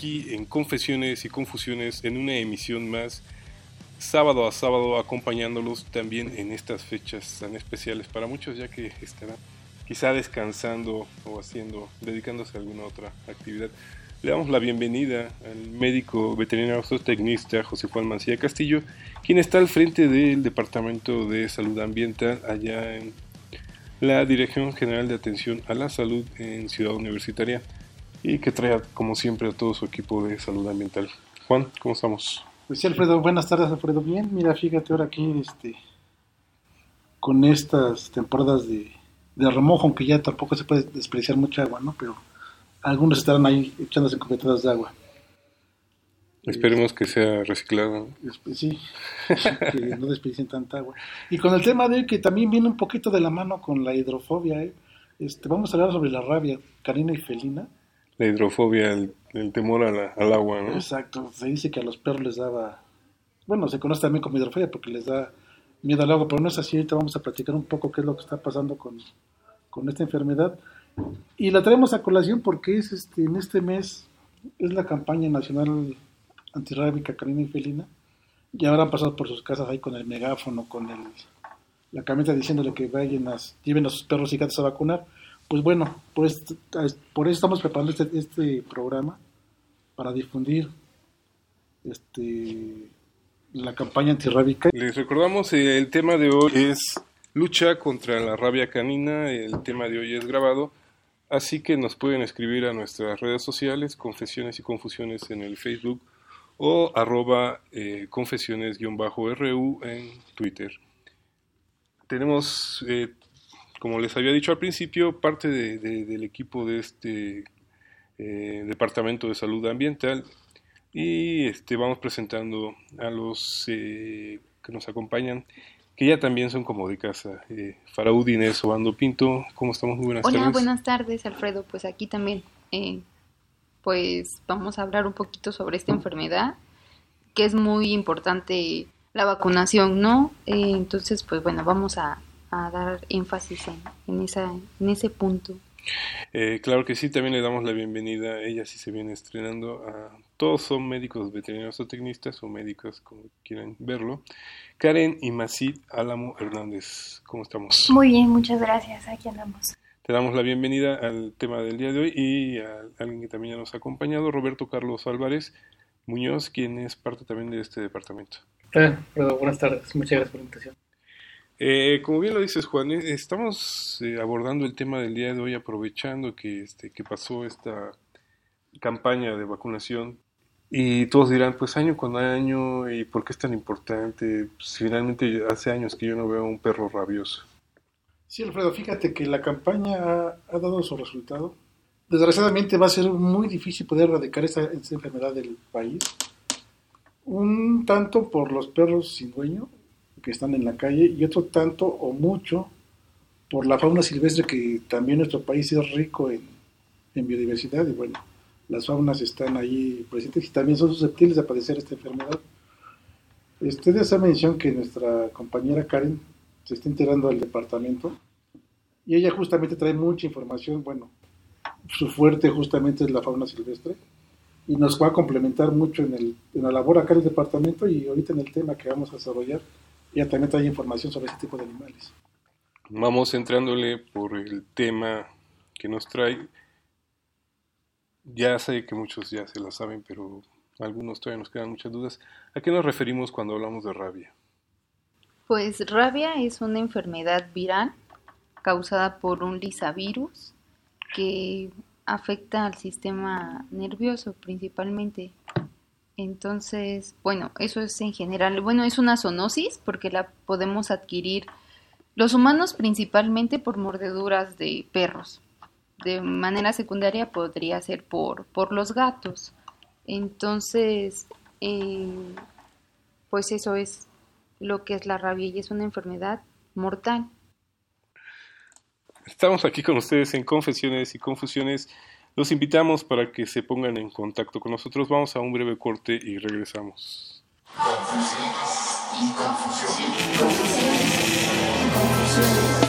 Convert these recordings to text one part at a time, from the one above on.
Aquí en Confesiones y Confusiones en una emisión más, sábado a sábado, acompañándolos también en estas fechas tan especiales para muchos, ya que estarán quizá descansando o haciendo, dedicándose a alguna otra actividad. Le damos la bienvenida al médico veterinario zootecnista José Juan Mancilla Castillo, quien está al frente del Departamento de Salud Ambiental allá en la Dirección General de Atención a la Salud en Ciudad Universitaria y que trae, como siempre, a todo su equipo de salud ambiental. Juan, ¿cómo estamos? Pues sí, Alfredo, buenas tardes, Alfredo. Bien, mira, fíjate ahora aquí, este, con estas temporadas de, de remojo, aunque ya tampoco se puede desperdiciar mucha agua, ¿no? Pero algunos estarán ahí echándose cubetadas de agua. Esperemos que sea reciclado. Sí, que no desperdicien tanta agua. Y con el tema de que también viene un poquito de la mano con la hidrofobia, ¿eh? este, vamos a hablar sobre la rabia canina y felina la hidrofobia, el, temor al agua, ¿no? Exacto, se dice que a los perros les daba, bueno, se conoce también como hidrofobia porque les da miedo al agua, pero no es así, ahorita vamos a platicar un poco qué es lo que está pasando con, con esta enfermedad. Y la traemos a colación porque es este, en este mes es la campaña nacional antirrábica canina y felina. Y han pasado por sus casas ahí con el megáfono, con el, la camioneta diciéndole que vayan a, lleven a sus perros y gatos a vacunar pues bueno, por, eso estamos preparando este, este, programa para difundir este, la campaña antirrábica. Les recordamos, eh, el tema de hoy es lucha contra la rabia canina, el tema de hoy es grabado, así que nos pueden escribir a nuestras redes sociales, confesiones y confusiones en el Facebook o arroba eh, confesiones-ru en Twitter. Tenemos eh, como les había dicho al principio, parte del equipo de este eh, Departamento de Salud Ambiental y este, vamos presentando a los eh, que nos acompañan, que ya también son como de casa. Eh, Faraud Inés Obando Pinto, ¿cómo estamos? Muy buenas tardes. Hola, buenas tardes, Alfredo. Pues aquí también, eh, pues vamos a hablar un poquito sobre esta enfermedad, que es muy importante la vacunación, ¿no? entonces, pues bueno, vamos a a dar énfasis en, esa, en ese punto. Eh, claro que sí, también le damos la bienvenida, ella sí se viene estrenando, a, todos son médicos veterinarios o tecnistas o médicos como quieran verlo. Karen y Masid Álamo Hernández, ¿cómo estamos? Muy bien, muchas gracias, aquí andamos. Te damos la bienvenida al tema del día de hoy y a alguien que también ya nos ha acompañado, Roberto Carlos Álvarez Muñoz, quien es parte también de este departamento. Ah, buenas tardes, muchas gracias por la invitación. Eh, como bien lo dices, Juan, eh, estamos eh, abordando el tema del día de hoy aprovechando que, este, que pasó esta campaña de vacunación y todos dirán, pues año con año, ¿y por qué es tan importante? Pues, finalmente hace años que yo no veo un perro rabioso. Sí, Alfredo, fíjate que la campaña ha, dado su resultado. Desgraciadamente va a ser muy difícil poder erradicar esta, esta enfermedad del país. Un tanto por los perros sin dueño, que están en la calle y otro tanto o mucho por la fauna silvestre que también nuestro país es rico en, biodiversidad y bueno, las faunas están ahí presentes y también son susceptibles de padecer esta enfermedad. Ustedes hace mención que nuestra compañera Karen se está enterando del departamento y ella justamente trae mucha información, bueno, su fuerte justamente es la fauna silvestre y nos va a complementar mucho en, el, en la labor acá del departamento y ahorita en el tema que vamos a desarrollar ya también trae información sobre ese tipo de animales. Vamos entrándole por el tema que nos trae. Ya sé que muchos ya se la saben, pero algunos todavía nos quedan muchas dudas. ¿A qué nos referimos cuando hablamos de rabia? Pues rabia es una enfermedad viral causada por un lisavirus que afecta al sistema nervioso principalmente. Entonces, bueno, eso es en general. Bueno, es una zoonosis porque la podemos adquirir los humanos principalmente por mordeduras de perros. De manera secundaria podría ser por, por los gatos. Entonces, eh, pues eso es lo que es la rabia y es una enfermedad mortal. Estamos aquí con ustedes en Confesiones y Confusiones. Los invitamos para que se pongan en contacto con nosotros. Vamos a un breve corte y regresamos. Confusiones y confusiones. Confusiones y confusiones.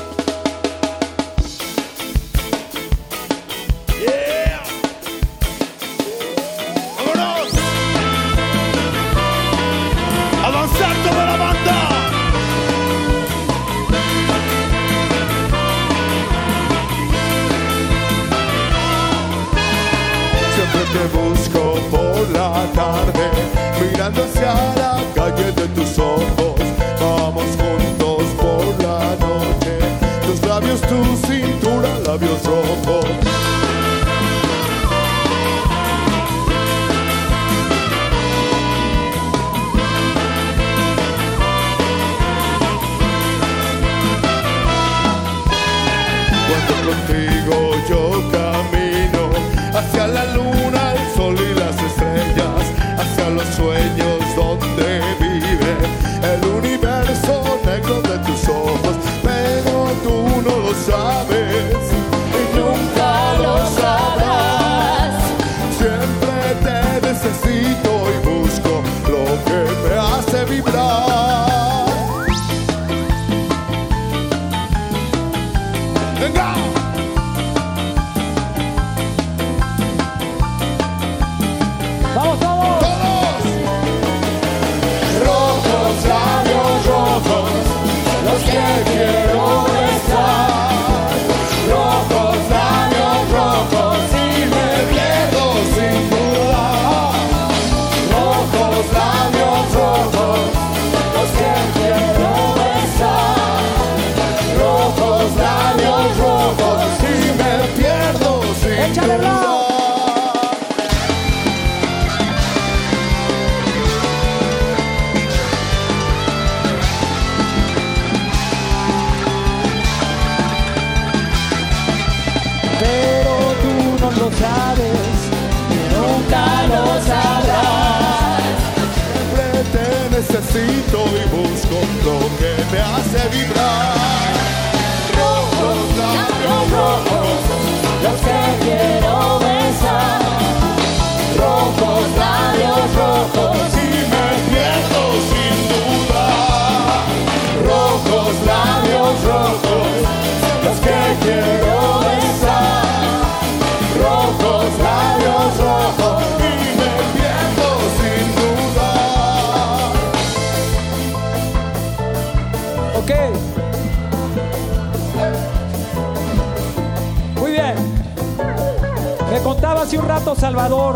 Salvador,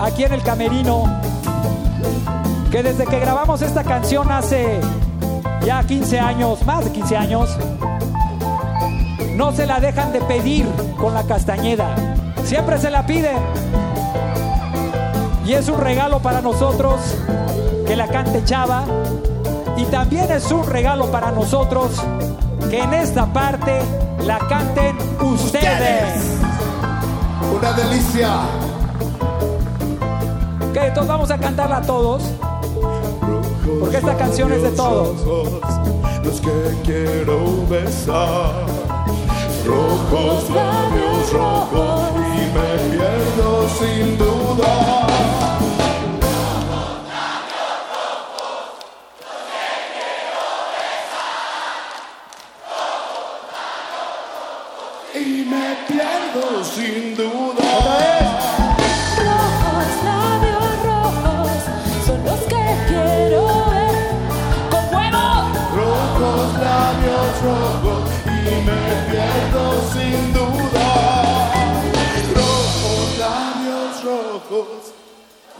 aquí en el Camerino, que desde que grabamos esta canción hace ya 15 años, más de 15 años, no se la dejan de pedir con la castañeda. Siempre se la piden. Y es un regalo para nosotros que la cante Chava. Y también es un regalo para nosotros que en esta parte la canten ustedes. Una delicia. Ok, entonces vamos a cantarla todos. Porque esta canción es de todos. Los que quiero besar. Rojos, labios rojos. Y me pierdo sin duda.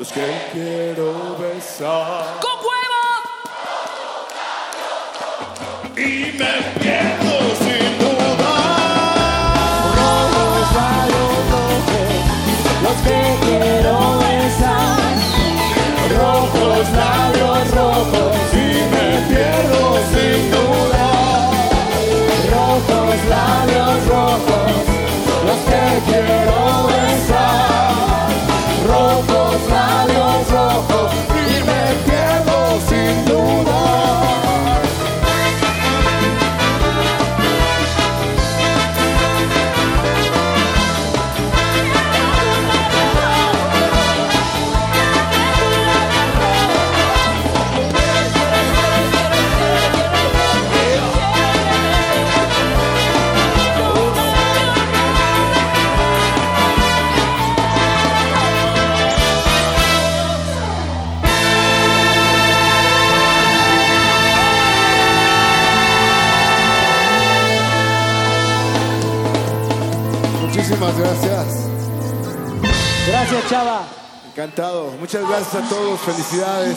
Los que quiero besar. Con huevo. Y me Encantado. Muchas gracias a todos. Felicidades.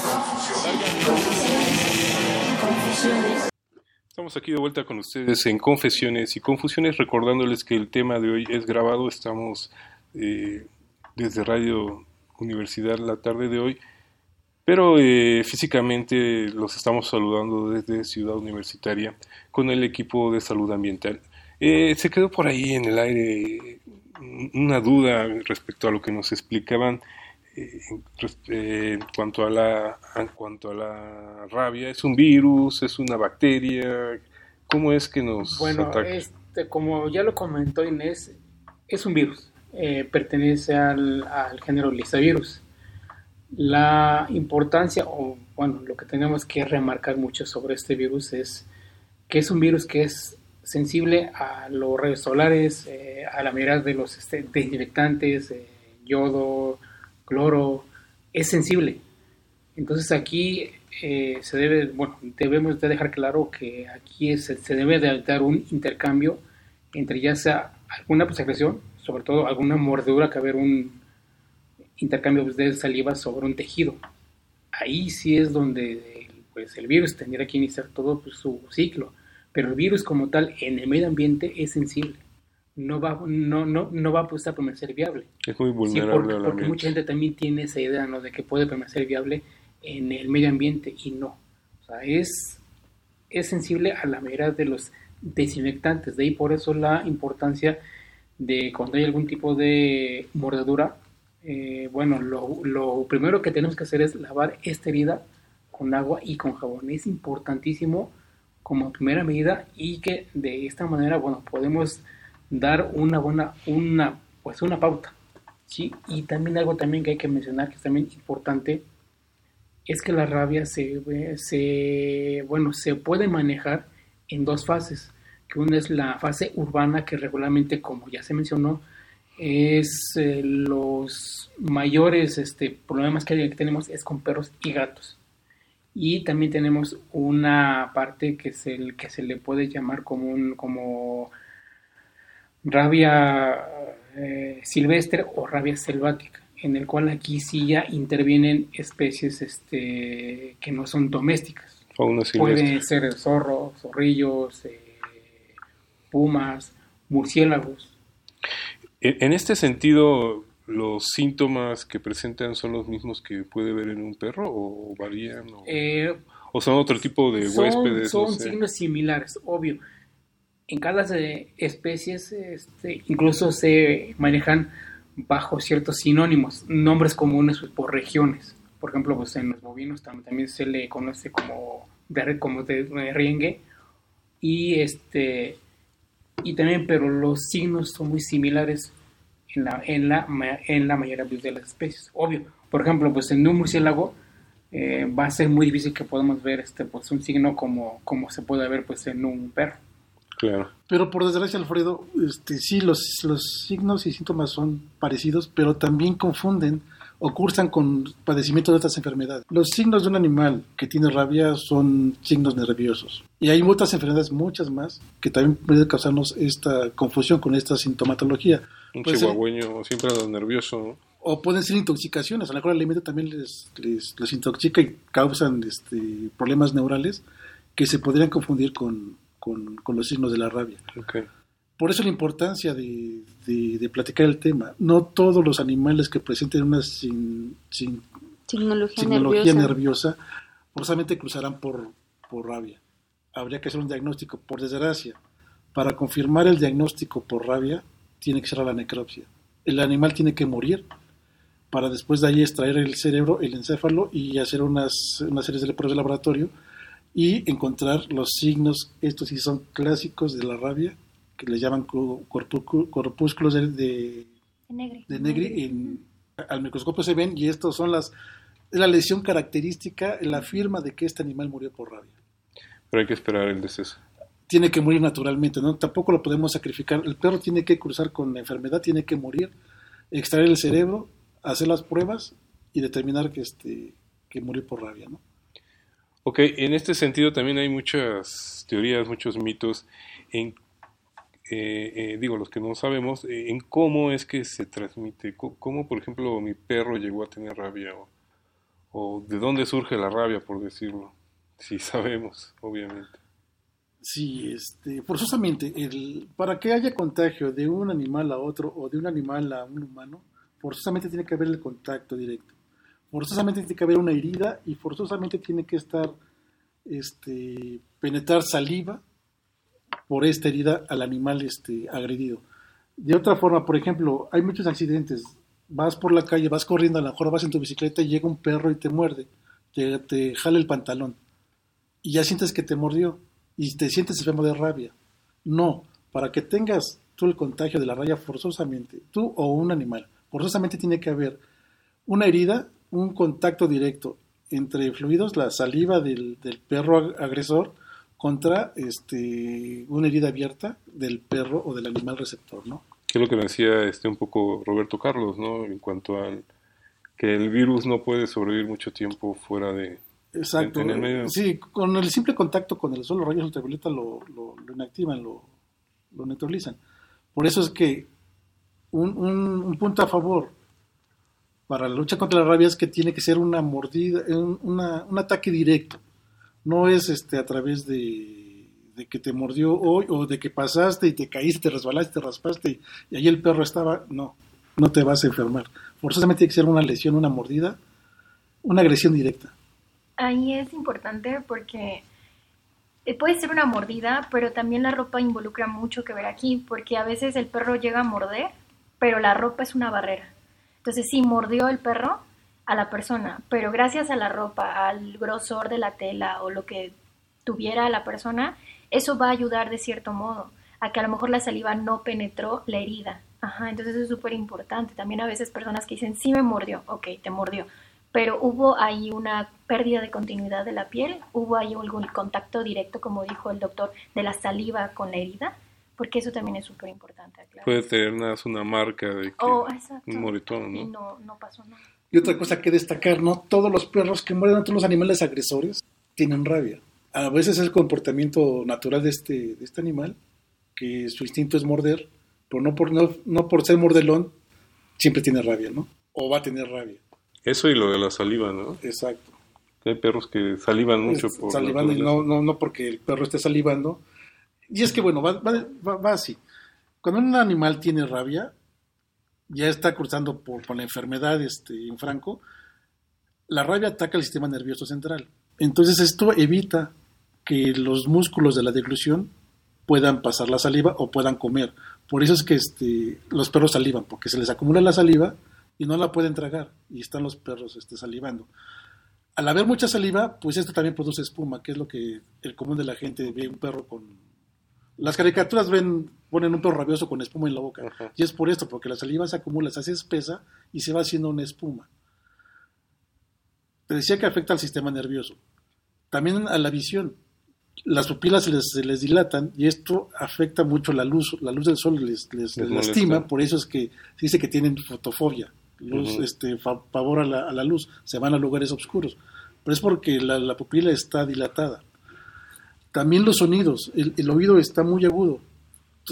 Estamos aquí de vuelta con ustedes en Confesiones y Confusiones, recordándoles que el tema de hoy es grabado. Estamos eh, desde Radio Universidad la tarde de hoy, pero eh, físicamente los estamos saludando desde Ciudad Universitaria con el equipo de salud ambiental. Eh, se quedó por ahí en el aire una duda respecto a lo que nos explicaban en, eh, en cuanto a la en cuanto a la rabia es un virus es una bacteria cómo es que nos Bueno, ataca este, como ya lo comentó Inés, es un virus, eh, pertenece al, al género lisavirus. La importancia, o bueno, lo que tenemos que remarcar mucho sobre este virus es que es un virus que es sensible a los rayos solares, eh, a la mayoría de los este, desinfectantes, eh, yodo, cloro, es sensible. Entonces aquí eh, se debe, bueno, debemos de dejar claro que aquí se debe de dar un intercambio entre ya sea alguna pues, secreción, sobre todo alguna mordedura, que haber un intercambio de saliva sobre un tejido. Ahí sí es donde pues, el virus tendría que iniciar todo pues, su ciclo, pero el virus como tal en el medio ambiente es sensible. No va, no, no, no va a pues, a permanecer viable. es muy Sí, vulnerable porque, al porque ambiente. mucha gente también tiene esa idea, ¿no? De que puede permanecer viable en el medio ambiente y no. O sea, es, es sensible a la mayoría de los desinfectantes. De ahí por eso la importancia de cuando hay algún tipo de mordedura, eh, bueno, lo, lo primero que tenemos que hacer es lavar esta herida con agua y con jabón. Es importantísimo como primera medida y que de esta manera, bueno, podemos dar una buena, una, pues una pauta, ¿sí? Y también algo también que hay que mencionar, que es también importante, es que la rabia se, se, bueno, se puede manejar en dos fases, que una es la fase urbana, que regularmente, como ya se mencionó, es eh, los mayores este, problemas que, que tenemos es con perros y gatos. Y también tenemos una parte que se, que se le puede llamar como un, como rabia eh, silvestre o rabia selvática, en el cual aquí sí ya intervienen especies este, que no son domésticas. Pueden ser zorros, zorrillos, eh, pumas, murciélagos. En este sentido, ¿los síntomas que presentan son los mismos que puede ver en un perro o varían? ¿O, Eh, o son otro tipo de son, huéspedes? son no sé? signos similares, obvio. En cada especies este, incluso se manejan bajo ciertos sinónimos, nombres comunes por regiones. Por ejemplo, pues en los bovinos tam- también se le conoce como de, como de, riengue y este y también pero los signos son muy similares en la en la en la mayoría de las especies obvio. Por ejemplo pues en un murciélago eh, va a ser muy difícil que podamos ver este pues un signo como como se puede ver pues en un perro Claro. Pero por desgracia, Alfredo, este, sí, los, los signos y síntomas son parecidos, pero también confunden o cursan con padecimiento de otras enfermedades. Los signos de un animal que tiene rabia son signos nerviosos. Y hay otras enfermedades, muchas más, que también pueden causarnos esta confusión con esta sintomatología. Un Puede ser- chihuahueño siempre anda nervioso, ¿no? o pueden ser intoxicaciones. A lo mejor el alimento también les, les, les intoxica y causan este, problemas neurales que se podrían confundir con, con, con los signos de la rabia. Por eso la importancia de, de- de platicar el tema. No todos los animales que presenten una sin, sin- Signología, signología nerviosa. nerviosa forzosamente cruzarán por, por rabia. Habría que hacer un diagnóstico, por desgracia. Para confirmar el diagnóstico por rabia, tiene que ser a la necropsia. El animal tiene que morir para después de ahí extraer el cerebro, el encéfalo y hacer unas, unas series de pruebas de laboratorio y encontrar los signos, estos sí son clásicos de la rabia, que le llaman corpúsculos de, de, Negri. de Negri, en- al microscopio se ven y estos son las es la lesión característica, la firma de que este animal murió por rabia. Pero hay que esperar el deceso. Tiene que morir naturalmente, ¿no? Tampoco lo podemos sacrificar. El perro tiene que cruzar con la enfermedad, tiene que morir, extraer el cerebro, hacer las pruebas y determinar que este que murió por rabia, ¿no? Ok, en este sentido también hay muchas teorías, muchos mitos en, eh, eh, digo, los que no sabemos, eh, en cómo es que se transmite, cómo, por ejemplo, mi perro llegó a tener rabia o, o de dónde surge la rabia, por decirlo, si sabemos, obviamente. Sí, este, forzosamente, el, para que haya contagio de un animal a otro o de un animal a un humano, forzosamente tiene que haber el contacto directo. Forzosamente tiene que haber una herida y forzosamente tiene que estar, este, penetrar saliva por esta herida al animal este, agredido. De otra forma, por ejemplo, hay muchos accidentes. Vas por la calle, vas corriendo, a lo mejor vas en tu bicicleta y llega un perro y te muerde, te, te jala el pantalón y ya sientes que te mordió y te sientes enfermo de rabia. No, para que tengas tú el contagio de la rabia forzosamente, tú o un animal, forzosamente tiene que haber una herida, un contacto directo entre fluidos, la saliva del, del perro ag- agresor contra este, una herida abierta del perro o del animal receptor, ¿no? Que es lo que decía este un poco Roberto Carlos, ¿no? En cuanto al que el virus no puede sobrevivir mucho tiempo fuera de... Exacto. en el medio. Sí, con el simple contacto con el sol, los rayos ultravioleta lo, lo, lo inactivan, lo, lo neutralizan. Por eso es que un, un- un punto a favor para la lucha contra la rabia es que tiene que ser una mordida, un, una- un ataque directo. No es este a través de, de que te mordió hoy o de que pasaste y te caíste, te resbalaste, te raspaste y, y ahí el perro estaba. No, no te vas a enfermar. Forzosamente tiene que ser una lesión, una mordida, una agresión directa. Ahí es importante porque eh, puede ser una mordida, pero también la ropa involucra mucho que ver aquí, porque a veces el perro llega a morder, pero la ropa es una barrera. Entonces sí, mordió el perro a la persona, pero gracias a la ropa, al grosor de la tela o lo que tuviera la persona, eso va a ayudar de cierto modo a que a lo mejor la saliva no penetró la herida. Ajá, entonces eso es súper importante. También a veces personas que dicen, sí me mordió, ok, te mordió, pero hubo ahí una pérdida de continuidad de la piel, hubo ahí algún contacto directo, como dijo el doctor, de la saliva con la herida, porque eso también es súper importante. aclarar. Puede tener nada una marca de que Oh, un moretón, Y ¿no? no, no pasó nada. Y otra cosa que destacar, no todos los perros que mueren, todos los animales agresores tienen rabia. A veces es el comportamiento natural de este, de este animal, que su instinto es morder, pero no por, no, no por ser mordelón, siempre tiene rabia, ¿no? O va a tener rabia. Eso y lo de la saliva, ¿no? Exacto. Hay perros que salivan mucho Es- por salivando y naturaleza. no, no, no porque el perro esté salivando. Y es que, bueno, va, va, va- así. Cuando un animal tiene rabia, ya está cruzando por, por la enfermedad este, en franco, la rabia ataca el sistema nervioso central. Entonces esto evita que los músculos de la deglución puedan pasar la saliva o puedan comer. Por eso es que este, los perros salivan, porque se les acumula la saliva y no la pueden tragar y están los perros este, salivando. Al haber mucha saliva, pues esto también produce espuma, que es lo que el común de la gente ve un perro con... Las caricaturas ven, ponen un perro rabioso con espuma en la boca. Y es por esto, porque la saliva se acumula, se hace espesa y se va haciendo una espuma. Te decía que afecta al sistema nervioso. También a la visión. las pupilas se les, se les dilatan y esto afecta mucho la luz, la luz del sol les, lastima, por eso es que se dice que tienen fotofobia, luz, este, a la, a la luz, se van a lugares oscuros, pero es porque la, la pupila está dilatada. También los sonidos, el, el oído está muy agudo,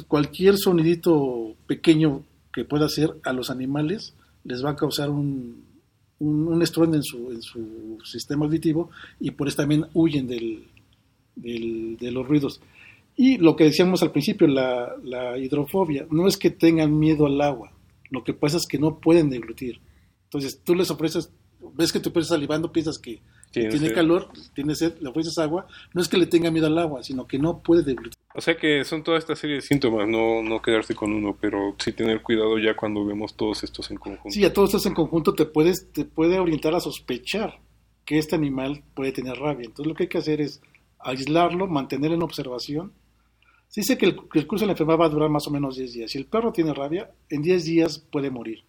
cualquier sonidito pequeño que pueda hacer a los animales les va a causar un, un, estruendo en su, en su sistema auditivo y por eso también huyen del, del- de los ruidos. Y lo que decíamos al principio, la, hidrofobia, no es que tengan miedo al agua, lo que pasa es que no pueden deglutir. Entonces tú les ofreces, ves que tu pez está salivando, piensas que Tiene calor, tiene sed, le ofreces agua, no es que le tenga miedo al agua, sino que no puede deglutir. O sea que son toda esta serie de síntomas, no, no quedarse con uno, pero sí tener cuidado ya cuando vemos todos estos en conjunto. Sí, a todos estos en conjunto te puedes te puede orientar a sospechar que este animal puede tener rabia. Entonces lo que hay que hacer es aislarlo, mantenerlo en observación. Se dice que el, que el curso de la enfermedad va a durar más o menos 10 días. Si el perro tiene rabia, en 10 días puede morir.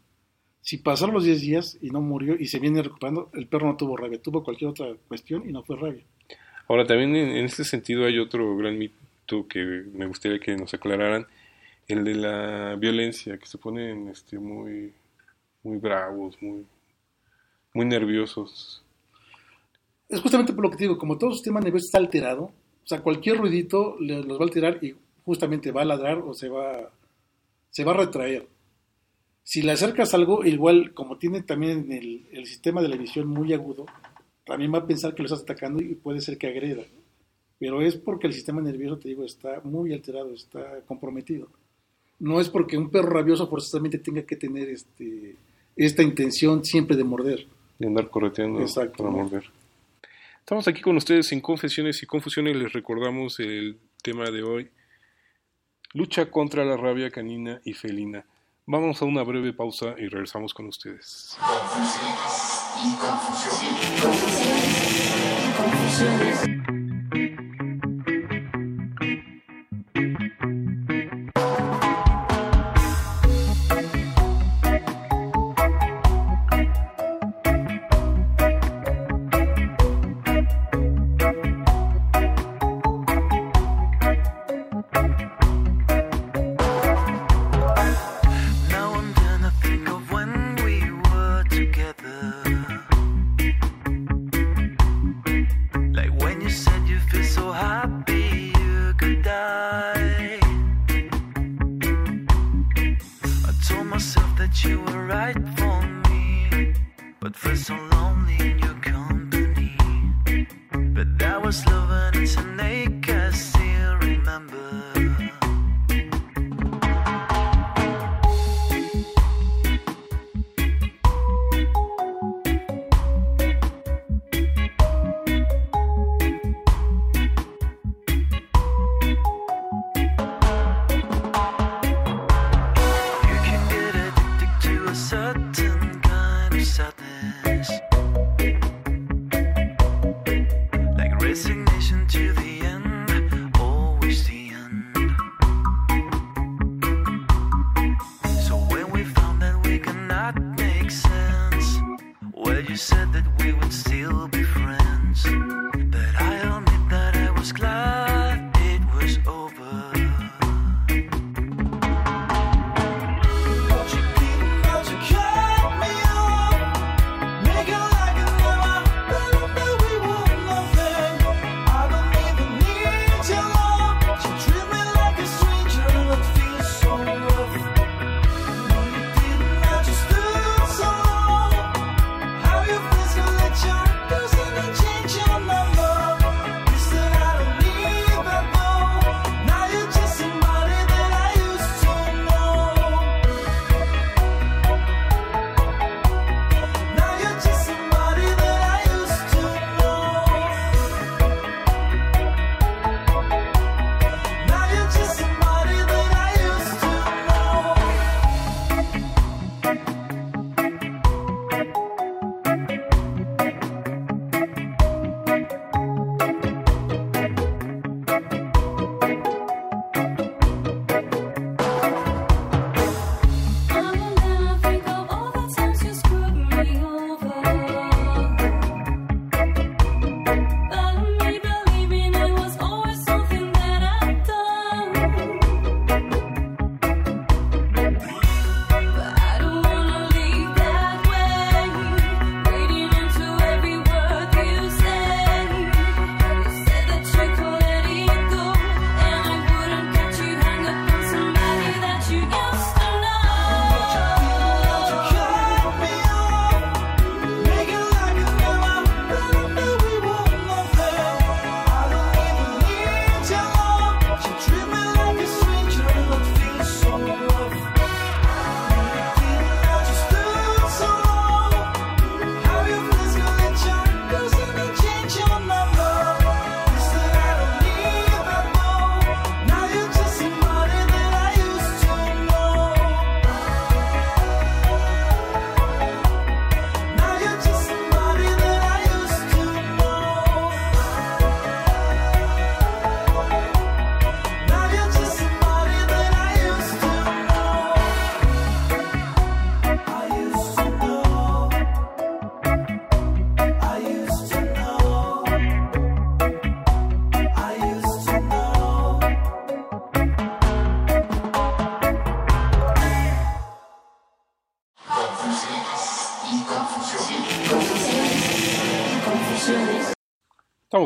Si pasaron los 10 días y no murió y se viene recuperando, el perro no tuvo rabia, tuvo cualquier otra cuestión y no fue rabia. Ahora, también en, este sentido hay otro gran mito que me gustaría que nos aclararan, el de la violencia, que se ponen este, muy, muy bravos, muy, muy nerviosos. Es justamente por lo que te digo, como todo su sistema nervioso está alterado, o sea, cualquier ruidito los va a alterar y justamente va a ladrar o se va, se va a retraer. Si le acercas algo, igual como tiene también el, el sistema de la visión muy agudo, también va a pensar que lo estás atacando y puede ser que agreda. Pero es porque el sistema nervioso, te digo, está muy alterado, está comprometido. No es porque un perro rabioso forzosamente tenga que tener este, esta intención siempre de morder. De andar correteando Exacto. para morder. Estamos aquí con ustedes en Confesiones y Confusiones. Les recordamos el tema de hoy: lucha contra la rabia canina y felina. Vamos a una breve pausa y regresamos con ustedes.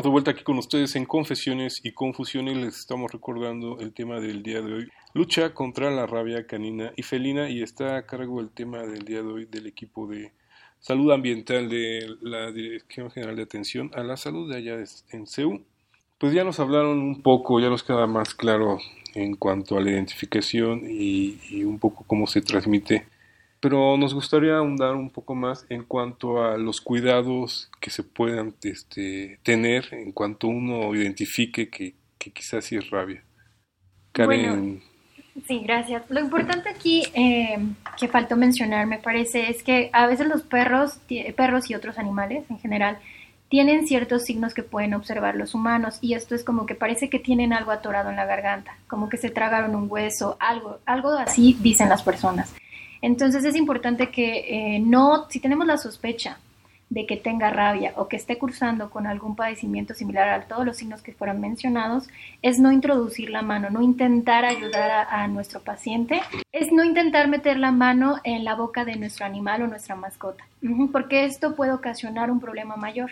De vuelta aquí con ustedes en Confesiones y Confusiones. Les estamos recordando el tema del día de hoy. Lucha contra la rabia canina y felina y está a cargo el tema del día de hoy del equipo de salud ambiental de la Dirección General de Atención a la Salud de allá en CEU. Pues ya nos hablaron un poco, ya nos queda más claro en cuanto a la identificación y un poco cómo se transmite pero nos gustaría ahondar un poco más en cuanto a los cuidados que se puedan este, tener en cuanto uno identifique que, quizás sí es rabia. Karen, Sí, gracias. Lo importante aquí eh, que faltó mencionar, me parece, es que a veces los perros, perros y otros animales en general, tienen ciertos signos que pueden observar los humanos y esto es como que parece que tienen algo atorado en la garganta, como que se tragaron un hueso, algo, algo así dicen las personas. Entonces es importante que eh, no, si tenemos la sospecha de que tenga rabia o que esté cursando con algún padecimiento similar a todos los signos que fueron mencionados, es no introducir la mano, no intentar ayudar a, a nuestro paciente, es no intentar meter la mano en la boca de nuestro animal o nuestra mascota, porque esto puede ocasionar un problema mayor.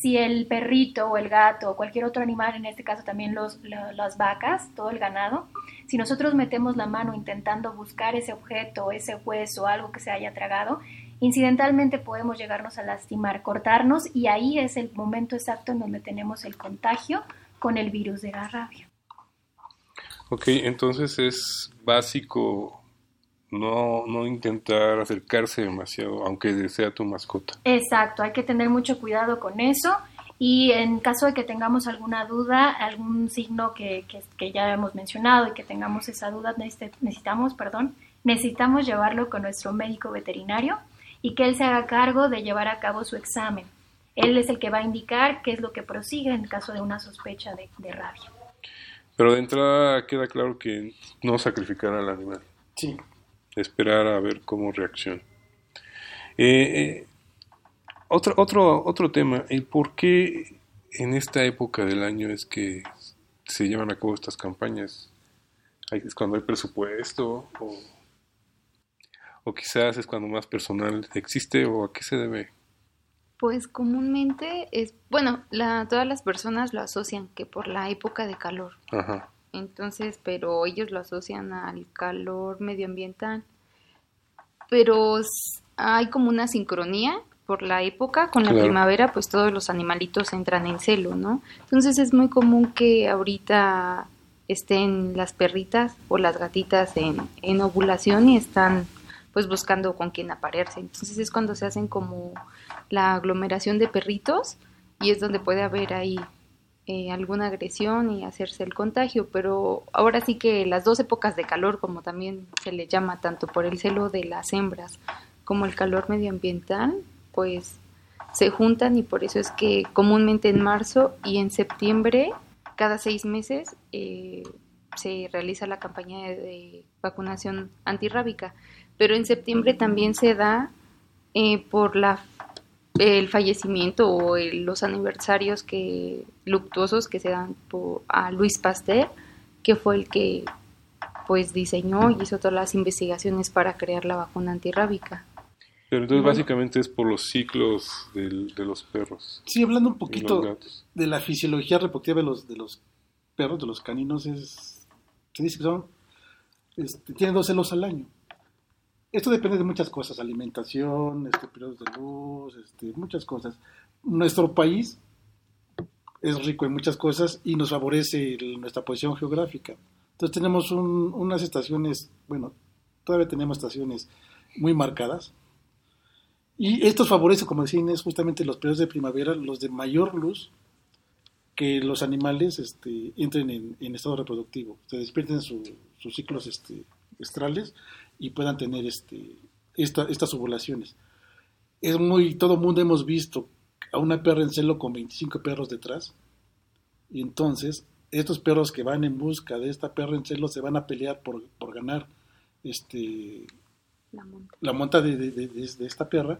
Si el perrito o el gato o cualquier otro animal, en este caso también los, la- las vacas, todo el ganado, si nosotros metemos la mano intentando buscar ese objeto, ese hueso, algo que se haya tragado, incidentalmente podemos llegarnos a lastimar, cortarnos y ahí es el momento exacto en donde tenemos el contagio con el virus de la rabia. ok, entonces es básico no, no intentar acercarse demasiado, aunque sea tu mascota. Exacto, hay que tener mucho cuidado con eso y en caso de que tengamos alguna duda, algún signo que, que- que ya hemos mencionado y que tengamos esa duda, necesitamos, perdón, necesitamos llevarlo con nuestro médico veterinario y que él se haga cargo de llevar a cabo su examen. Él es el que va a indicar qué es lo que prosigue en caso de una sospecha de, de rabia. Pero de entrada queda claro que no sacrificar al animal. Sí. Esperar a ver cómo reacciona. Eh, eh, otro, otro, otro tema, el por qué en esta época del año es que se llevan a cabo estas campañas. ¿Es cuando hay presupuesto? O, o quizás es cuando más personal existe? ¿O a qué se debe? Pues comúnmente es, bueno, la, todas las personas lo asocian que por la época de calor. Ajá. Entonces, pero ellos lo asocian al calor medioambiental. Pero hay como una sincronía por la época, con la Claro. primavera, pues todos los animalitos entran en celo, ¿no? Entonces es muy común que ahorita estén las perritas o las gatitas en, en ovulación y están pues buscando con quién aparearse. Entonces es cuando se hacen como la aglomeración de perritos y es donde puede haber ahí eh, alguna agresión y hacerse el contagio, pero ahora sí que las dos épocas de calor, como también se le llama tanto por el celo de las hembras como el calor medioambiental, pues se juntan y por eso es que comúnmente en marzo y en septiembre, cada seis meses, eh, se realiza la campaña de, de vacunación antirrábica, pero en septiembre también se da eh, por la el fallecimiento o el- los aniversarios que luctuosos que se dan por, a Luis Pasteur, que fue el que pues diseñó y hizo todas las investigaciones para crear la vacuna antirrábica. Pero entonces Bueno. básicamente es por los ciclos del- de los perros. Sí, hablando un poquito de la fisiología reproductiva de los, de los perros, de los caninos, es, se dice que son, este, tienen dos celos al año. Esto depende de muchas cosas, alimentación, este, periodos de luz, este, muchas cosas. Nuestro país es rico en muchas cosas y nos favorece el- nuestra posición geográfica. Entonces tenemos un- unas estaciones, bueno, todavía tenemos estaciones muy marcadas. Y esto favorece, como decía Inés, justamente los periodos de primavera, los de mayor luz, que los animales este, entren en, en estado reproductivo, se despierten su- sus ciclos este, estrales y puedan tener este, esta- estas ovulaciones. Es muy, todo mundo hemos visto a una perra en celo con 25 perros detrás, y entonces estos perros que van en busca de esta perra en celo se van a pelear por, por ganar este, La monta. la monta de, de- de- esta perra,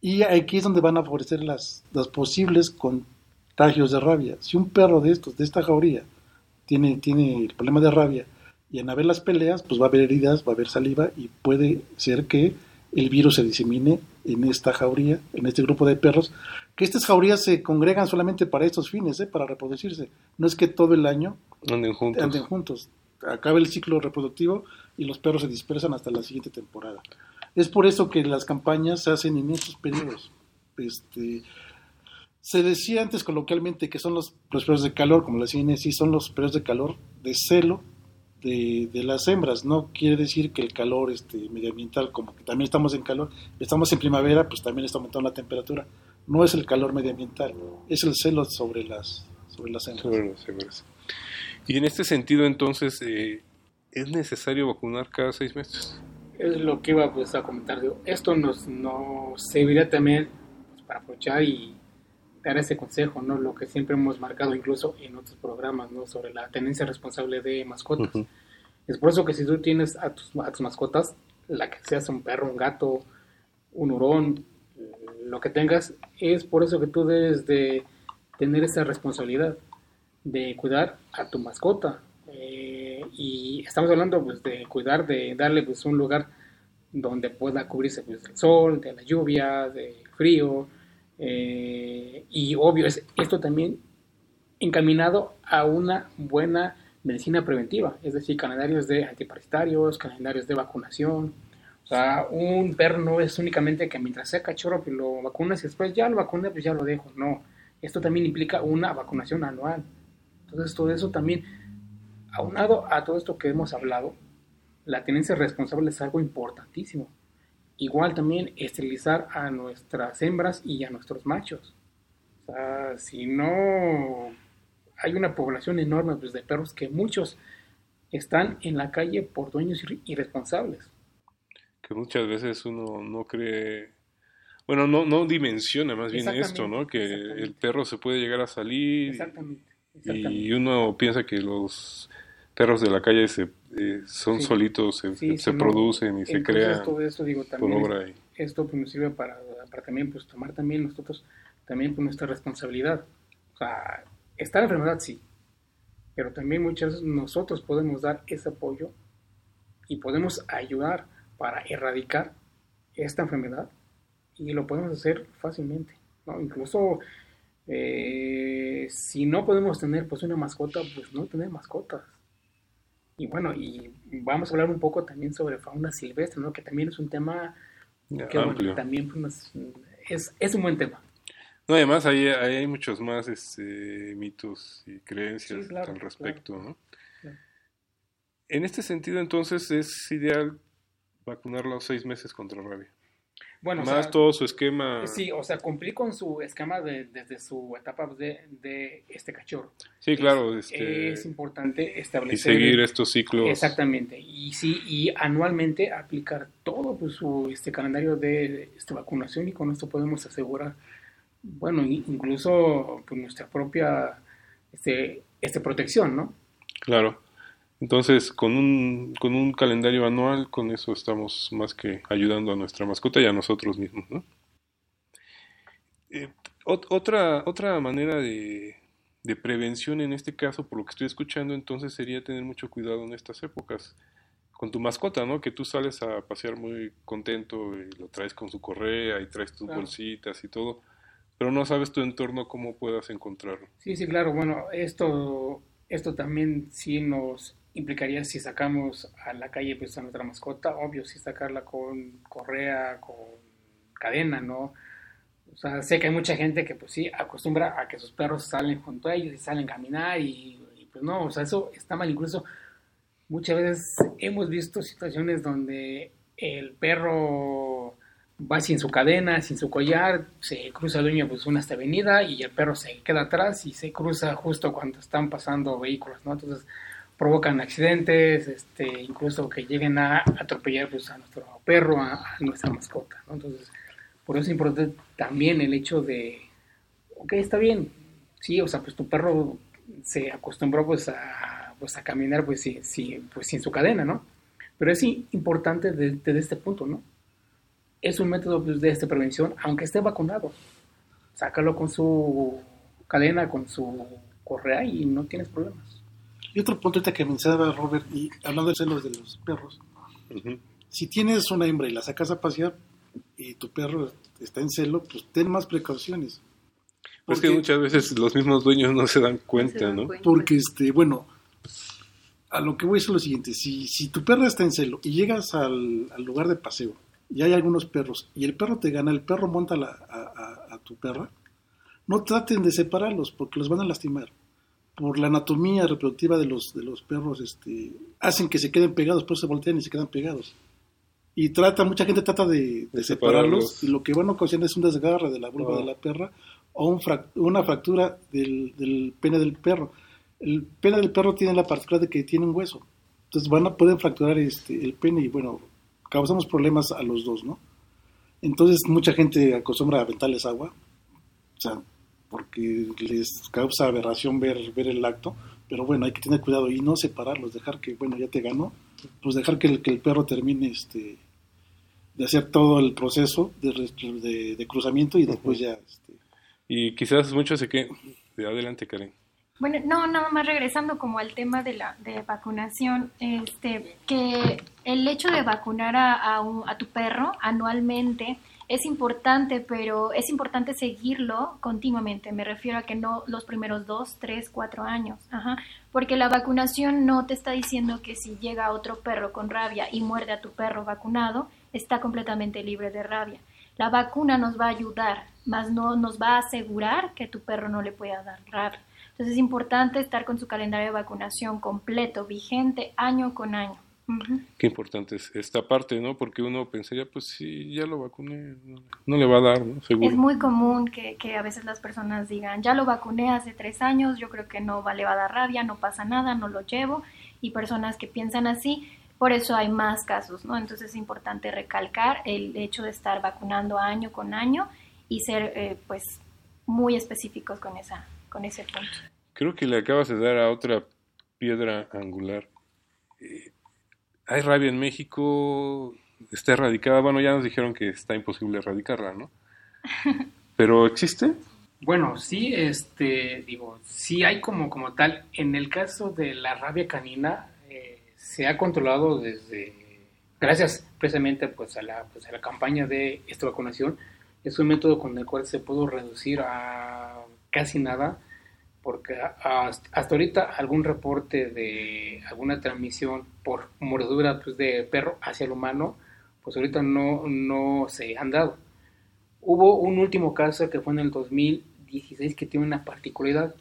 y aquí es donde van a favorecer las, las posibles contagios de rabia. Si un perro de estos, de esta jauría, tiene, tiene el problema de rabia, y en haber las peleas, pues va a haber heridas, va a haber saliva, y puede ser que el virus se disemine en esta jauría, en este grupo de perros, que estas jaurías se congregan solamente para estos fines, ¿eh? para reproducirse. No es que todo el año anden juntos. anden juntos. Acaba el ciclo reproductivo y los perros se dispersan hasta la siguiente temporada. Es por eso que las campañas se hacen en estos periodos. Este, se decía antes coloquialmente que son los, los periodos de calor, como la sí, son los periodos de calor de celo de, de las hembras. No quiere decir que el calor este, medioambiental, como que también estamos en calor, estamos en primavera, pues también está aumentando la temperatura. No es el calor medioambiental, es el celo sobre las, sobre las hembras. Sobre las hembras. Y en este sentido, entonces, eh, ¿es necesario vacunar cada seis meses? Es lo que iba pues, a comentar. Digo, esto nos, nos serviría también pues, para aprovechar y dar ese consejo, ¿no? Lo que siempre hemos marcado incluso en otros programas, ¿no? Sobre la tenencia responsable de mascotas. Es por eso que si tú tienes a tus, a tus mascotas, la que seas un perro, un gato, un hurón, lo que tengas, es por eso que tú debes de tener esa responsabilidad de cuidar a tu mascota. Eh, y estamos hablando pues de cuidar, de darle pues un lugar donde pueda cubrirse pues, del sol, de la lluvia, del frío. Eh, y obvio, es esto también encaminado a una buena medicina preventiva, es decir, calendarios de antiparasitarios, calendarios de vacunación. O sea, un perro no es únicamente que mientras sea cachorro lo vacunas y después ya lo vacuné, pues ya lo dejo. No, esto también implica una vacunación anual. Entonces, todo eso también, aunado a todo esto que hemos hablado, la tenencia responsable es algo importantísimo. Igual también esterilizar a nuestras hembras y a nuestros machos. O sea, si no hay una población enorme pues, de perros que muchos están en la calle por dueños irre- irresponsables. Que muchas veces uno no cree, bueno, no, no dimensiona más bien esto, ¿no? Que el perro se puede llegar a salir Exactamente. y uno piensa que los perros de la calle se, eh, son Sí. solitos, se, Sí, se producen y se crean todo esto, digo, por obra. y- esto pues, nos sirve para, para también pues, tomar también nosotros también pues, nuestra responsabilidad. O sea, está la enfermedad, sí, pero también muchas veces nosotros podemos dar ese apoyo y podemos ayudar para erradicar esta enfermedad y lo podemos hacer fácilmente, ¿no? Incluso eh, si no podemos tener pues una mascota, pues no tener mascotas. Y bueno, y vamos a hablar un poco también sobre fauna silvestre, ¿no? Que también es un tema que bueno, también pues, es, es un buen tema. No, además ahí, ahí hay muchos más este, mitos y creencias Sí, claro, al respecto, ¿no? Claro. En este sentido, entonces, es ideal vacunar los seis meses contra rabia. Bueno, o más sea, todo su esquema. Sí, o sea, cumplir con su esquema de- desde su etapa de, de este cachorro. Sí, claro, Es, este, es importante y establecer. seguir estos ciclos. Exactamente. Y sí, y anualmente aplicar todo pues, su este calendario de este, vacunación y con esto podemos asegurar, bueno, incluso pues, nuestra propia este, este protección, ¿no? Claro. Entonces, con un, con un calendario anual, con eso estamos más que ayudando a nuestra mascota y a nosotros mismos, ¿no? Eh, ot- otra, otra manera de, de prevención en este caso, por lo que estoy escuchando, entonces sería tener mucho cuidado en estas épocas con tu mascota, ¿no? Que tú sales a pasear muy contento y lo traes con su correa y traes tus Claro. bolsitas y todo, pero no sabes tu entorno cómo puedas encontrarlo. Sí, sí, claro. Bueno, esto, esto también sí nos implicaría si sacamos a la calle pues, a nuestra mascota, obvio, sí sacarla con correa, con cadena, ¿no? O sea, sé que hay mucha gente que pues sí acostumbra a que sus perros salen junto a ellos y salen a caminar y, y, pues no, o sea, eso está mal. Incluso muchas veces hemos visto situaciones donde el perro va sin su cadena, sin su collar, se cruza el dueño pues una esta avenida y el perro se queda atrás y se cruza justo cuando están pasando vehículos, ¿no? Entonces provocan accidentes, este, incluso que lleguen a atropellar pues a nuestro perro, a, nuestra mascota, ¿no? Entonces, por eso es importante también el hecho de, ok, está bien, sí, o sea, pues tu perro se acostumbró pues a, pues, a caminar pues, sí, pues sin su cadena, ¿no? Pero es importante de- desde este punto, ¿no? Es un método pues, de esta prevención, aunque esté vacunado. Sácalo con su cadena, con su correa y no tienes problemas. Y otro punto ahorita que mencionaba Robert, y hablando de celos de los perros, si tienes una hembra y la sacas a pasear y tu perro está en celo, pues ten más precauciones. Es que Porque- muchas veces los mismos dueños no se dan cuenta, ¿no? Porque, este, bueno, a lo que voy es lo siguiente, si, si tu perra está en celo y llegas al, al lugar de paseo y hay algunos perros y el perro te gana, el perro monta la- a, a- a tu perra, no traten de separarlos porque los van a lastimar. Por la anatomía reproductiva de los, de los perros, este, hacen que se queden pegados, por eso se voltean y se quedan pegados. Y trata, mucha gente trata de, de separarlos, separarlos. y lo que van a ocasionar es un desgarre de la vulva Ah. de la perra o un frac- una fractura del, del pene del perro. El pene del perro tiene la particularidad de que tiene un hueso. Entonces van a poder fracturar este, el pene y bueno, causamos problemas a los dos, ¿no? Entonces mucha gente acostumbra a aventarles agua, o sea, porque les causa aberración ver, ver el acto, pero bueno, hay que tener cuidado y no separarlos, dejar que, bueno, ya te ganó, pues dejar que el, que el perro termine este de hacer todo el proceso de, de, de cruzamiento y después ya este, Y quizás muchos se queden... Adelante, Karen. Bueno, no, nada más regresando como al tema de la de vacunación, este, que el hecho de vacunar a, a, un- a tu perro anualmente es importante, pero es importante seguirlo continuamente. Me refiero a que no los primeros dos, tres, cuatro años, porque la vacunación no te está diciendo que si llega otro perro con rabia y muerde a tu perro vacunado, está completamente libre de rabia. La vacuna nos va a ayudar, más no nos va a asegurar que tu perro no le pueda dar rabia. Entonces es importante estar con su calendario de vacunación completo, vigente, año con año. Qué importante es esta parte, ¿no? Porque uno pensaría, pues sí, ya lo vacuné, no, no le va a dar, ¿no? Seguro. Es muy común que, que a veces las personas digan, ya lo vacuné hace tres años, yo creo que no va- le va a dar rabia, no pasa nada, no lo llevo. Y personas que piensan así, por eso hay más casos, ¿no? Entonces es importante recalcar el hecho de estar vacunando año con año y ser, eh, pues, muy específicos con, esa, con ese punto. Creo que le acabas de dar a otra piedra angular. Eh, hay rabia en México, está erradicada. Bueno, ya nos dijeron que está imposible erradicarla, ¿no? Pero existe. Bueno, sí, este, digo, sí hay como, como tal. En el caso de la rabia canina, eh, se ha controlado desde, gracias precisamente pues a la, pues a la campaña de esta vacunación. Es un método con el cual se pudo reducir a casi nada, porque hasta ahorita algún reporte de alguna transmisión por mordedura pues, de perro hacia el humano, pues ahorita no, no se han dado. Hubo un último caso que fue en el 2016 que tiene una particularidad,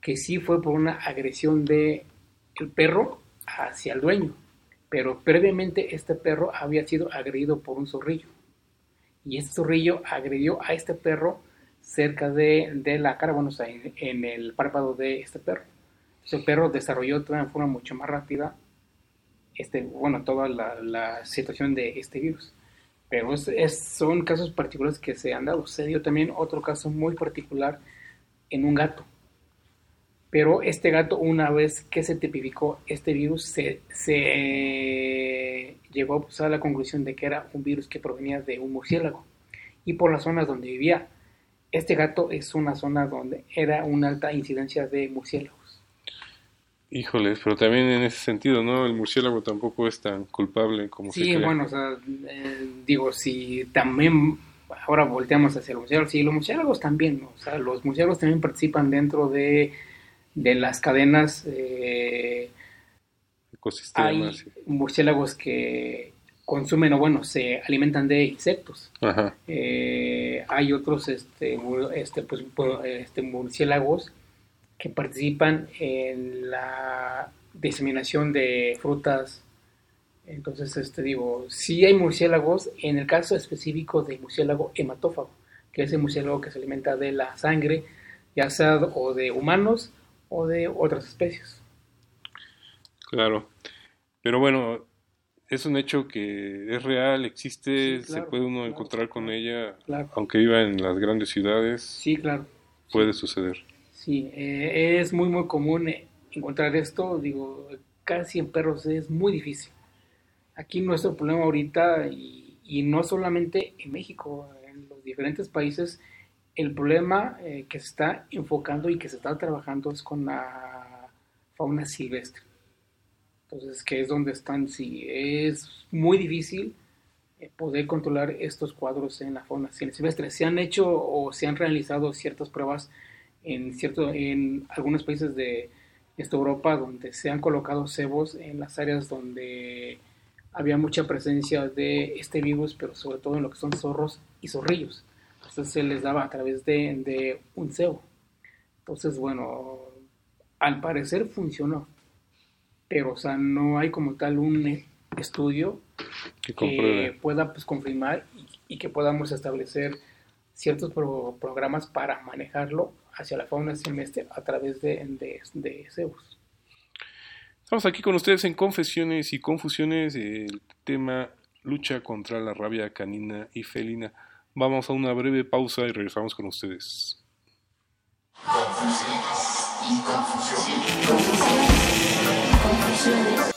que sí fue por una agresión de el perro hacia el dueño, pero previamente este perro había sido agredido por un zorrillo y este zorrillo agredió a este perro cerca de, de la cara, bueno, o sea, en, en el párpado de este perro. Ese perro desarrolló de una forma mucho más rápida este, bueno, toda la, la situación de este virus. Pero es, es- son casos particulares que se han dado. Se dio también otro caso muy particular en un gato. Pero este gato, una vez que se tipificó este virus, se, se llegó pues, a la conclusión de que era un virus que provenía de un murciélago. Y por las zonas donde vivía, este gato es una zona donde era una alta incidencia de murciélagos. Híjoles, pero también en ese sentido, ¿no? El murciélago tampoco es tan culpable como se Sí, bueno, o sea, eh, digo, si también ahora volteamos hacia los murciélagos, sí, los murciélagos también, ¿no? o sea, los murciélagos también participan dentro de, de las cadenas. eh, hay Ecosistemas. murciélagos que consumen o, bueno, se alimentan de insectos. Ajá. Eh, hay otros este, este, pues, pu- este, murciélagos que participan en la diseminación de frutas. Entonces, este, digo, sí hay murciélagos, en el caso específico del murciélago hematófago, que es el murciélago que se alimenta de la sangre, ya sea o de humanos o de otras especies. Claro. Pero bueno, es un hecho que es real, existe, Sí, claro, se puede uno claro, encontrar con ella, claro. aunque viva en las grandes ciudades. Sí, claro. Puede suceder. Sí, eh, es muy, muy común eh, encontrar esto. Digo, casi en perros es muy difícil. Aquí nuestro problema ahorita, y, y no solamente en México, en los diferentes países, el problema eh, que se está enfocando y que se está trabajando es con la fauna silvestre. Entonces, que es donde están, sí, es muy difícil eh, poder controlar estos cuadros en la fauna silvestre. Se han hecho o se han realizado ciertas pruebas en, cierto, en algunos países de esta Europa donde se han colocado cebos en las áreas donde había mucha presencia de este virus, pero sobre todo en lo que son zorros y zorrillos. Entonces se les daba a través de, de un cebo. Entonces, bueno, al parecer funcionó, pero o sea, no hay como tal un estudio Que pueda pues, confirmar y, y que podamos establecer ciertos pro- programas para manejarlo hacia la fauna silvestre a través de, de, de cebos. Estamos aquí con ustedes en Confesiones y Confusiones, el tema lucha contra la rabia canina y felina. Vamos a una breve pausa y regresamos con ustedes. Sure.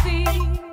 Feet.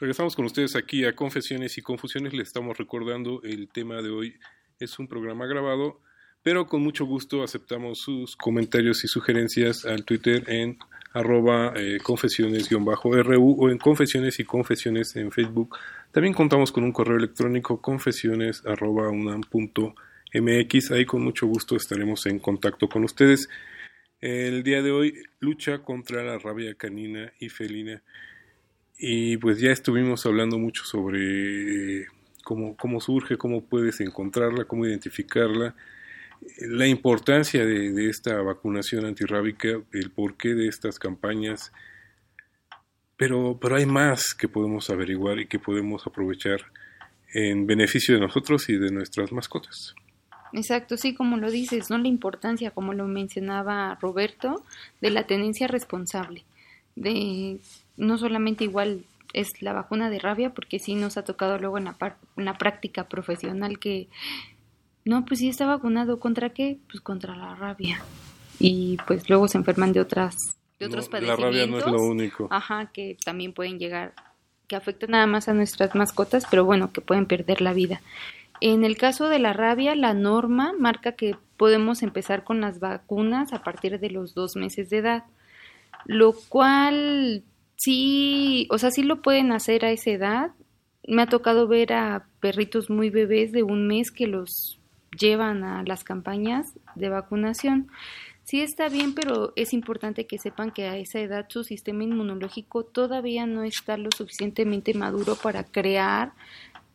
Regresamos con ustedes aquí a Confesiones y Confusiones. Les estamos recordando el tema de hoy es un programa grabado, pero con mucho gusto aceptamos sus comentarios y sugerencias al Twitter en arroba eh, confesiones-ru o en confesiones y confesiones en Facebook. También contamos con un correo electrónico confesiones arroba. Ahí con mucho gusto estaremos en contacto con ustedes. El día de hoy, lucha contra la rabia canina y felina. Y pues ya estuvimos hablando mucho sobre eh, cómo, cómo surge, cómo puedes encontrarla, cómo identificarla, la importancia de, de esta vacunación antirrábica, el porqué de estas campañas. Pero, pero hay más que podemos averiguar y que podemos aprovechar en beneficio de nosotros y de nuestras mascotas. Exacto, sí, como lo dices, ¿no? La importancia, como lo mencionaba Roberto, de la tenencia responsable. De no solamente igual es la vacuna de rabia, porque sí nos ha tocado luego en la, par- en la práctica profesional que, no, pues sí está vacunado, ¿contra qué? Pues contra la rabia. Y pues luego se enferman de otras, de otros No, la rabia no es lo padecimientos. único. Ajá, que también pueden llegar, que afectan nada más a nuestras mascotas, pero bueno, que pueden perder la vida. En el caso de la rabia, la norma marca que podemos empezar con las vacunas a partir de los dos meses de edad, lo cual sí, o sea, sí lo pueden hacer a esa edad. Me ha tocado ver a perritos muy bebés de un mes que los llevan a las campañas de vacunación. Sí está bien, pero es importante que sepan que a esa edad su sistema inmunológico todavía no está lo suficientemente maduro para crear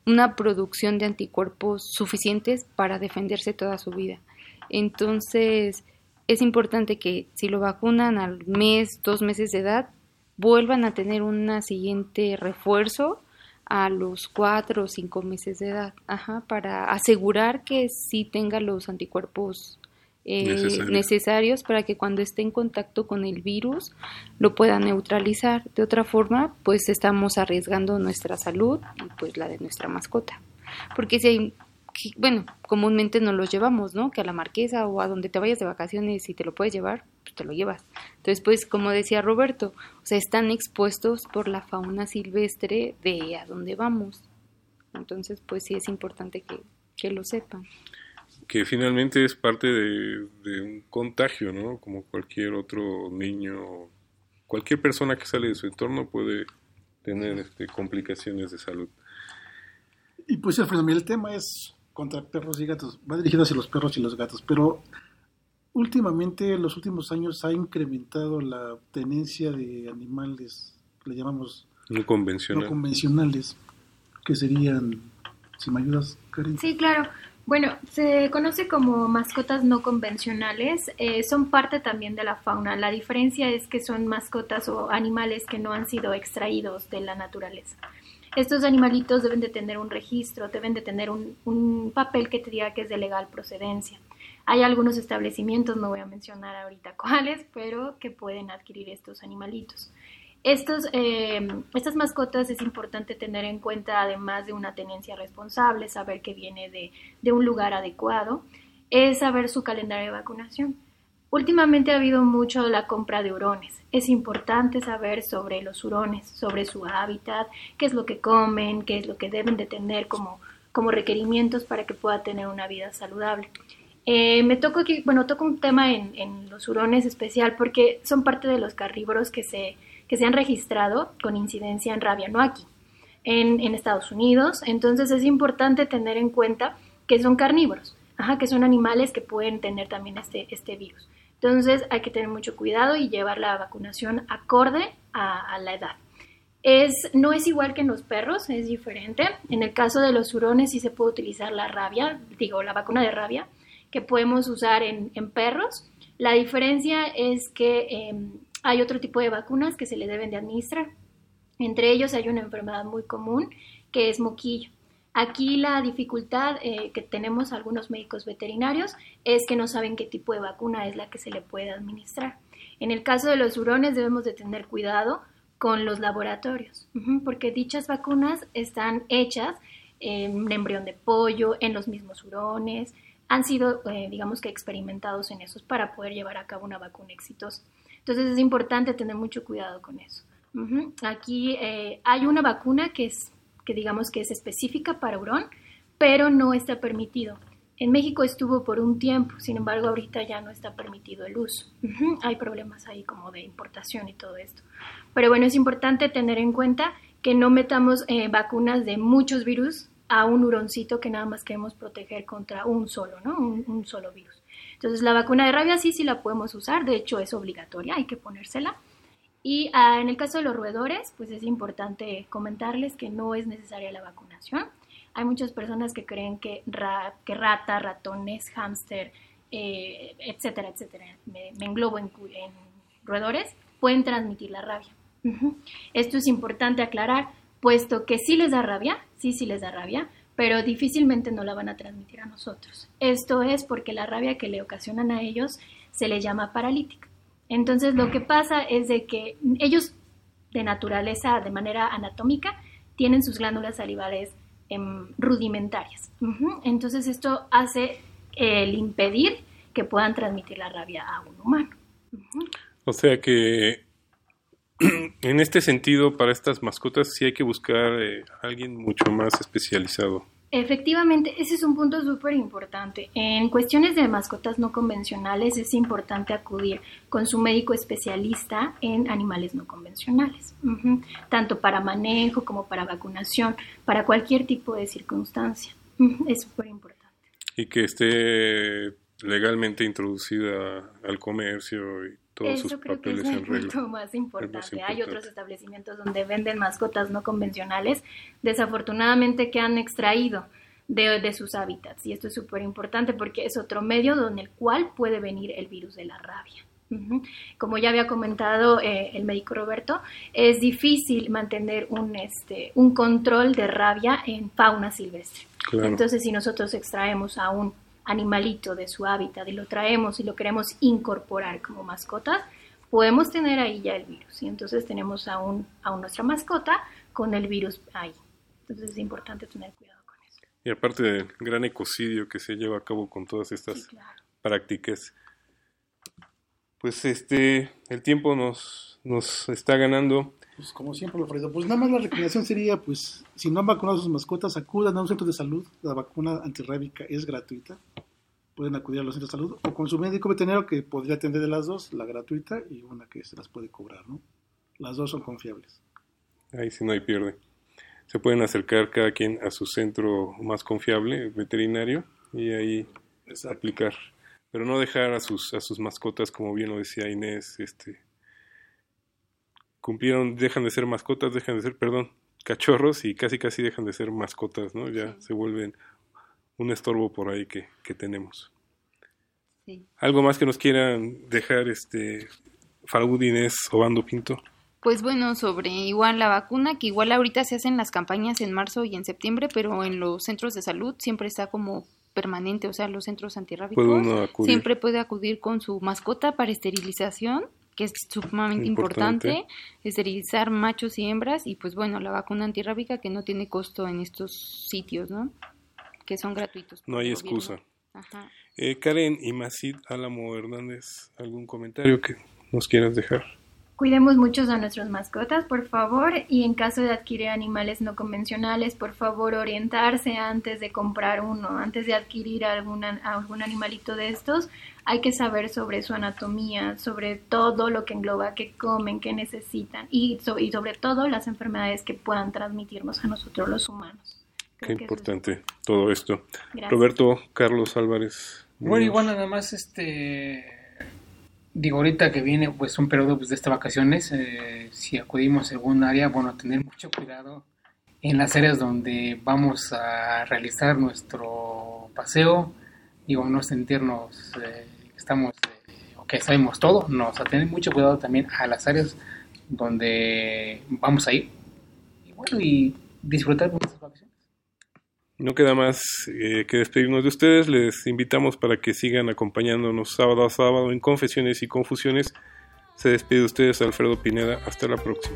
una producción de anticuerpos suficientes para defenderse toda su vida. Entonces, es importante que si lo vacunan al mes, dos meses de edad, vuelvan a tener una siguiente refuerzo a los cuatro o cinco meses de edad, ajá, para asegurar que sí tenga los anticuerpos eh, Necesarios. necesarios para que cuando esté en contacto con el virus lo pueda neutralizar. De otra forma, pues estamos arriesgando nuestra salud y pues la de nuestra mascota. Porque si hay, que- bueno, comúnmente nos los llevamos, ¿no? Que a la marquesa o a donde te vayas de vacaciones y te lo puedes llevar, pues te lo llevas. Entonces, pues como decía Roberto, o sea, están expuestos por la fauna silvestre de a dónde vamos. Entonces, pues sí es importante que, que lo sepan. que finalmente es parte de, de un contagio, ¿no? Como cualquier otro niño, cualquier persona que sale de su entorno puede tener este, complicaciones de salud. Pues Alfredo, mira, el tema es contra perros y gatos, va dirigido hacia los perros y los gatos, pero últimamente, en los últimos años, ha incrementado la tenencia de animales, le llamamos No convencional. no convencionales, que serían, si me ayudas, Karen. Sí, claro. Bueno, se conoce como mascotas no convencionales. eh, son parte también de la fauna. La diferencia es que son mascotas o animales que no han sido extraídos de la naturaleza. Estos animalitos deben de tener un registro, deben de tener un, un papel que te diga que es de legal procedencia. Hay algunos establecimientos, no voy a mencionar ahorita cuáles, pero que pueden adquirir estos animalitos. Estos, eh, estas mascotas es importante tener en cuenta, además de una tenencia responsable, saber que viene de, de un lugar adecuado, es saber su calendario de vacunación. Últimamente ha habido mucho la compra de hurones. Es importante saber sobre los hurones, sobre su hábitat, qué es lo que comen, qué es lo que deben de tener como, como requerimientos para que pueda tener una vida saludable. Eh, me toco aquí, bueno, toco un tema en, en los hurones especial porque son parte de los carnívoros que se, que se han registrado con incidencia en rabia, no aquí, en, en Estados Unidos. Entonces es importante tener en cuenta que son carnívoros, ajá, que son animales que pueden tener también este, este virus. Entonces hay que tener mucho cuidado y llevar la vacunación acorde a, a la edad. Es, no es igual que en los perros, es diferente. En el caso de los hurones sí se puede utilizar la rabia, digo, la vacuna de rabia, que podemos usar en, en perros. La diferencia es que eh, hay otro tipo de vacunas que se le deben de administrar. Entre ellos hay una enfermedad muy común que es moquillo. Aquí la dificultad eh, que tenemos algunos médicos veterinarios es que no saben qué tipo de vacuna es la que se le puede administrar. En el caso de los hurones debemos de tener cuidado con los laboratorios, porque dichas vacunas están hechas en embrión de pollo, en los mismos hurones, han sido, eh, digamos que, experimentados en esos para poder llevar a cabo una vacuna exitosa. Entonces es importante tener mucho cuidado con eso. Aquí eh, hay una vacuna que es, que digamos que es específica para hurón, pero no está permitido. En México estuvo por un tiempo, sin embargo ahorita ya no está permitido el uso. Hay problemas ahí como de importación y todo esto. Pero bueno, es importante tener en cuenta que no metamos eh, vacunas de muchos virus a un huroncito que nada más queremos proteger contra un solo, ¿no? Un, un solo virus. Entonces la vacuna de rabia sí, sí la podemos usar, de hecho es obligatoria, hay que ponérsela. Y ah, en el caso de los roedores, pues es importante comentarles que no es necesaria la vacunación. Hay muchas personas que creen que, ra- que rata, ratones, hámster, eh, etcétera, etcétera, me, me englobo en, en roedores, pueden transmitir la rabia. Ujú. Esto es importante aclarar, puesto que sí les da rabia, sí, sí les da rabia, pero difícilmente no la van a transmitir a nosotros. Esto es porque la rabia que le ocasionan a ellos se le llama paralítica. Entonces lo que pasa es de que ellos de naturaleza, de manera anatómica, tienen sus glándulas salivales em, rudimentarias. Entonces esto hace el impedir que puedan transmitir la rabia a un humano. O sea que en este sentido, para estas mascotas sí hay que buscar eh, alguien mucho más especializado. Efectivamente, ese es un punto súper importante. En cuestiones de mascotas no convencionales es importante acudir con su médico especialista en animales no convencionales, tanto para manejo como para vacunación, para cualquier tipo de circunstancia. Es súper importante. Y que esté legalmente introducida al comercio y todos sus Eso creo que es el punto más importante. Hay importante. otros establecimientos donde venden mascotas no convencionales, desafortunadamente que han extraído de, de sus hábitats. Y esto es súper importante porque es otro medio donde el cual puede venir el virus de la rabia. Como ya había comentado eh, el médico Roberto, es difícil mantener un, este, un control de rabia en fauna silvestre. Claro. Entonces, si nosotros extraemos a un animalito de su hábitat y lo traemos y lo queremos incorporar como mascota, podemos tener ahí ya el virus. Y entonces tenemos a, un, a nuestra mascota con el virus ahí. Entonces es importante tener cuidado con eso. Y aparte del gran ecocidio que se lleva a cabo con todas estas prácticas. Pues este, el tiempo nos, nos está ganando. Pues como siempre, Alfredo, pues nada más la recomendación sería, pues, si no han vacunado a sus mascotas, acudan a un centro de salud. La vacuna antirrábica es gratuita. Pueden acudir a los centros de salud o con su médico veterinario que podría atender de las dos, la gratuita y una que se las puede cobrar, ¿no? Las dos son confiables. Ahí sí no hay pierde. se pueden acercar cada quien a su centro más confiable, veterinario, y ahí aplicar. Pero no dejar a sus, a sus mascotas, como bien lo decía Inés, este, cumplieron, dejan de ser mascotas, dejan de ser, perdón, cachorros y casi casi dejan de ser mascotas, ¿no? Ya se vuelven un estorbo por ahí que, que tenemos. Sí. ¿Algo más que nos quieran dejar, este, Farud Inés Obando Pinto? Pues bueno, sobre igual la vacuna, que igual ahorita se hacen las campañas en marzo y en septiembre, pero en los centros de salud siempre está como permanente, o sea, los centros antirrábicos. Siempre puede acudir con su mascota para esterilización, que es sumamente Importante. importante, esterilizar machos y hembras, y pues bueno, la vacuna antirrábica que no tiene costo en estos sitios, ¿no? Que son gratuitos. No hay excusa. Ajá. Eh, Karen y Macid Álamo Hernández, ¿algún comentario que nos quieras dejar? Cuidemos mucho a nuestras mascotas, por favor, y en caso de adquirir animales no convencionales, por favor, orientarse antes de comprar uno, antes de adquirir alguna, algún animalito de estos, hay que saber sobre su anatomía, sobre todo lo que engloba, qué comen, qué necesitan, y, so- y sobre todo las enfermedades que puedan transmitirnos a nosotros los humanos. Qué Creo es importante todo esto. Gracias. Roberto Carlos Álvarez. Bueno, igual nada más, este, digo, ahorita que viene pues un periodo pues, de estas vacaciones, eh, si acudimos a algún área, bueno, tener mucho cuidado en las áreas donde vamos a realizar nuestro paseo, digo, no sentirnos eh, estamos, eh, o que sabemos todo, no, o sea, tener mucho cuidado también a las áreas donde vamos a ir, y bueno, y disfrutar de nuestras vacaciones. No queda más eh, que despedirnos de ustedes. Les invitamos para que sigan acompañándonos sábado a sábado en Confesiones y Confusiones. Se despide de ustedes Alfredo Pineda. Hasta la próxima.